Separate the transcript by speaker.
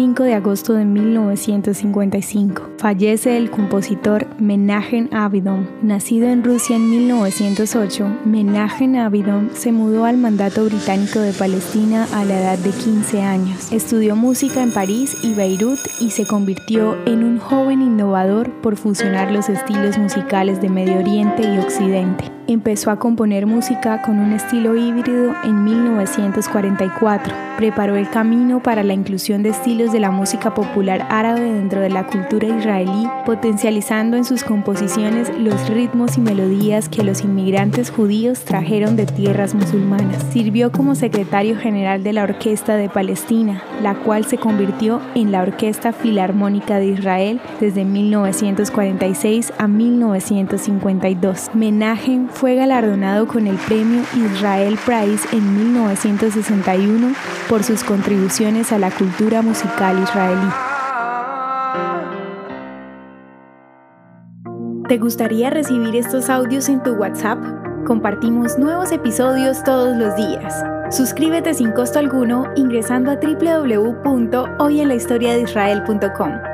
Speaker 1: 5 de agosto de 1955. Fallece el compositor Menachem Abidon. Nacido en Rusia en 1908, Menachem Abidon se mudó al mandato británico de Palestina a la edad de 15 años. Estudió música en París y Beirut y se convirtió en un joven innovador por fusionar los estilos musicales de Medio Oriente y Occidente. Empezó a componer música con un estilo híbrido en 1944. Preparó el camino para la inclusión de estilos de la música popular árabe dentro de la cultura israelí, potencializando en sus composiciones los ritmos y melodías que los inmigrantes judíos trajeron de tierras musulmanas. Sirvió como secretario general de la Orquesta de Palestina, la cual se convirtió en la Orquesta Filarmónica de Israel desde 1946 a 1952. Menachem fue galardonado con el premio Israel Prize en 1961 por sus contribuciones a la cultura musical israelí. ¿Te gustaría recibir estos audios en tu WhatsApp? Compartimos nuevos episodios todos los días. Suscríbete sin costo alguno ingresando a www.hoyenlahistoriadeisrael.com.